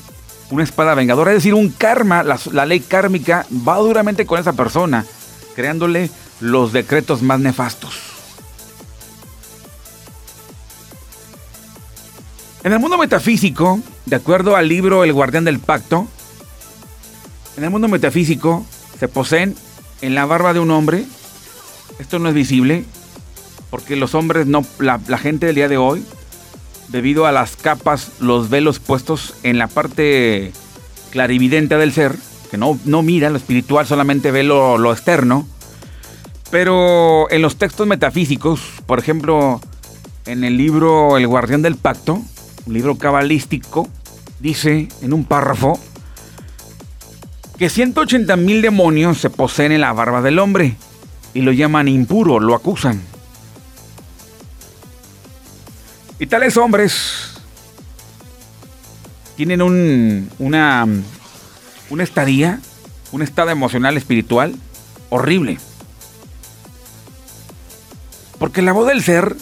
una espada vengadora, es decir, un karma, la, ley kármica va duramente con esa persona, creándole los decretos más nefastos. En el mundo metafísico, de acuerdo al libro El Guardián del Pacto, en el mundo metafísico se poseen en la barba de un hombre. Esto no es visible porque los hombres no, la, gente del día de hoy, debido a las capas, los velos puestos en la parte clarividente del ser, que no, no mira lo espiritual, solamente ve lo, lo externo. Pero en los textos metafísicos, por ejemplo, en el libro El Guardián del Pacto, un libro cabalístico, dice en un párrafo que 180 mil demonios se poseen en la barba del hombre y lo llaman impuro, lo acusan. Y tales hombres tienen un, una, estadía, un estado emocional, espiritual horrible. Porque la voz del ser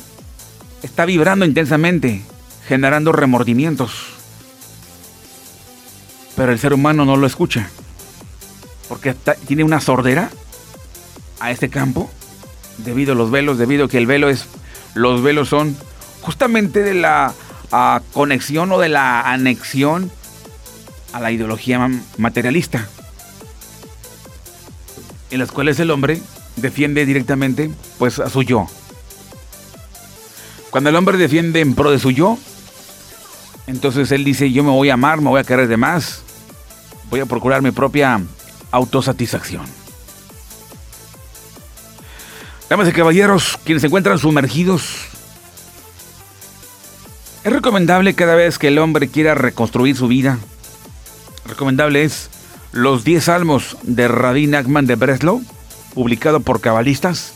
está vibrando intensamente generando remordimientos. Pero el ser humano no lo escucha. Porque tiene una sordera a este campo debido a los velos, debido a que el velo es, los velos son justamente de la conexión o de la anexión a la ideología materialista, en las cuales el hombre defiende directamente pues a su yo. Cuando el hombre defiende en pro de su yo, entonces él dice, yo me voy a amar, me voy a querer de más, voy a procurar mi propia autosatisfacción. Damas y caballeros, quienes se encuentran sumergidos, es recomendable cada vez que el hombre quiera reconstruir su vida, recomendable es los 10 salmos de Rabbi Nachman de Breslau, publicado por cabalistas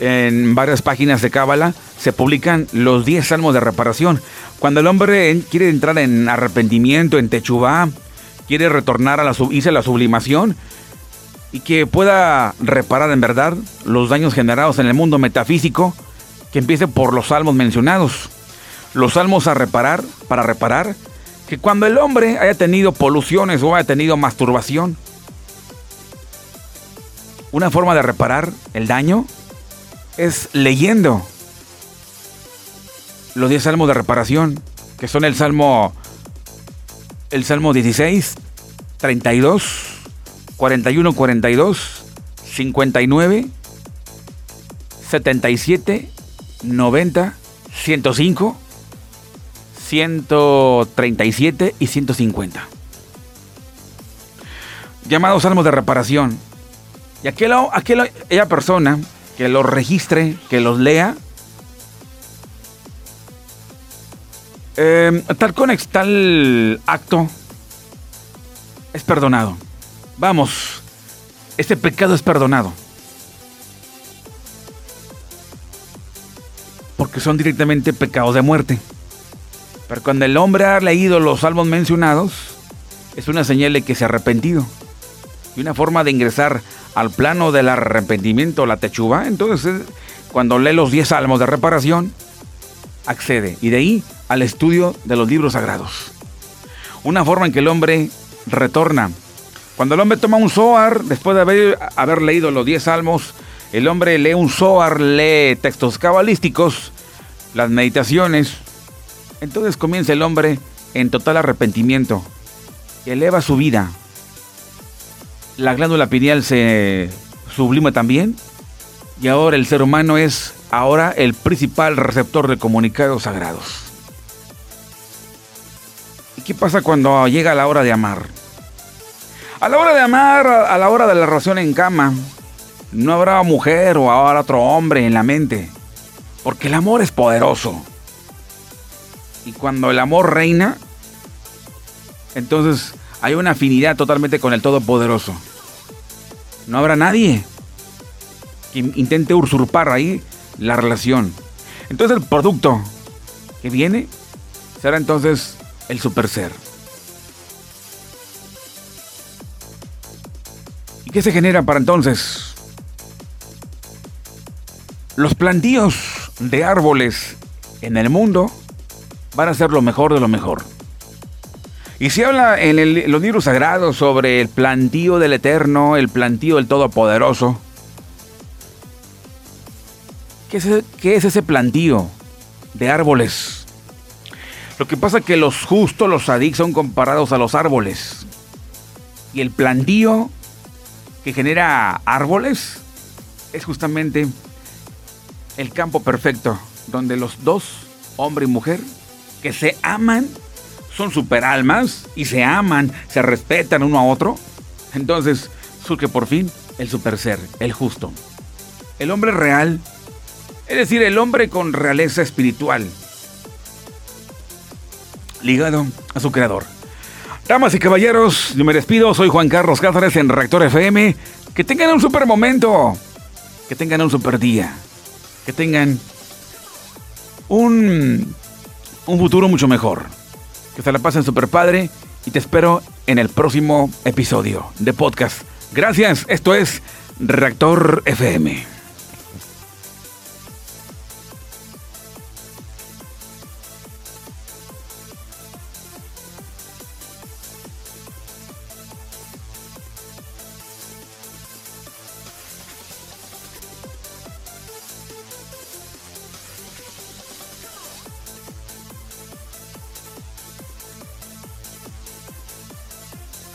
en varias páginas de Cábala, se publican los 10 salmos de reparación. Cuando el hombre quiere entrar en arrepentimiento, en techubá, quiere retornar a la, a la sublimación y que pueda reparar en verdad los daños generados en el mundo metafísico, que empiece por los salmos mencionados. Los salmos a reparar, para reparar, que cuando el hombre haya tenido poluciones o haya tenido masturbación, una forma de reparar el daño es leyendo los 10 salmos de reparación, que son el salmo el salmo 16, 32, 41, 42, 59, 77, 90, 105, 137 y 150. Llamados salmos de reparación. Y aquella, aquella persona que los registre, que los lea, Eh, tal conex, tal acto es perdonado. Vamos, este pecado es perdonado. Porque son directamente pecados de muerte. Pero cuando el hombre ha leído los salmos mencionados, es una señal de que se ha arrepentido. Y una forma de ingresar al plano del arrepentimiento, la techuba, entonces cuando lee los 10 salmos de reparación, accede. Y de ahí al estudio de los libros sagrados. Una forma en que el hombre retorna. Cuando el hombre toma un Zohar, después de haber, haber leído los 10 salmos, el hombre lee un Zohar, lee textos cabalísticos, las meditaciones. Entonces comienza el hombre en total arrepentimiento. Eleva su vida. La glándula pineal se sublima también. Y ahora el ser humano es ahora el principal receptor de comunicados sagrados. ¿Qué pasa cuando llega la hora de amar? A la hora de amar, a la hora de la relación en cama, no habrá mujer o habrá otro hombre en la mente, porque el amor es poderoso. Y cuando el amor reina, entonces hay una afinidad totalmente con el Todopoderoso. No habrá nadie que intente usurpar ahí la relación. Entonces el producto que viene será entonces el super ser. ¿Y qué se genera para entonces? Los plantíos de árboles en el mundo van a ser lo mejor de lo mejor. Y se habla en, los libros sagrados sobre el plantío del Eterno, el plantío del Todopoderoso. ¿Qué es, qué es ese plantío de árboles? Lo que pasa es que los justos, los sadik, son comparados a los árboles. Y el plantío que genera árboles es justamente el campo perfecto, donde los dos, hombre y mujer, que se aman, son superalmas y se aman, se respetan uno a otro. Entonces surge por fin el superser, el justo. El hombre real, es decir, el hombre con realeza espiritual, ligado a su creador. Damas y caballeros, yo me despido, soy Juan Carlos Cáceres en Reactor FM. Que tengan un super momento, que tengan un super día, que tengan un, un futuro mucho mejor. Que se la pasen super padre y te espero en el próximo episodio de podcast. Gracias, esto es Reactor FM.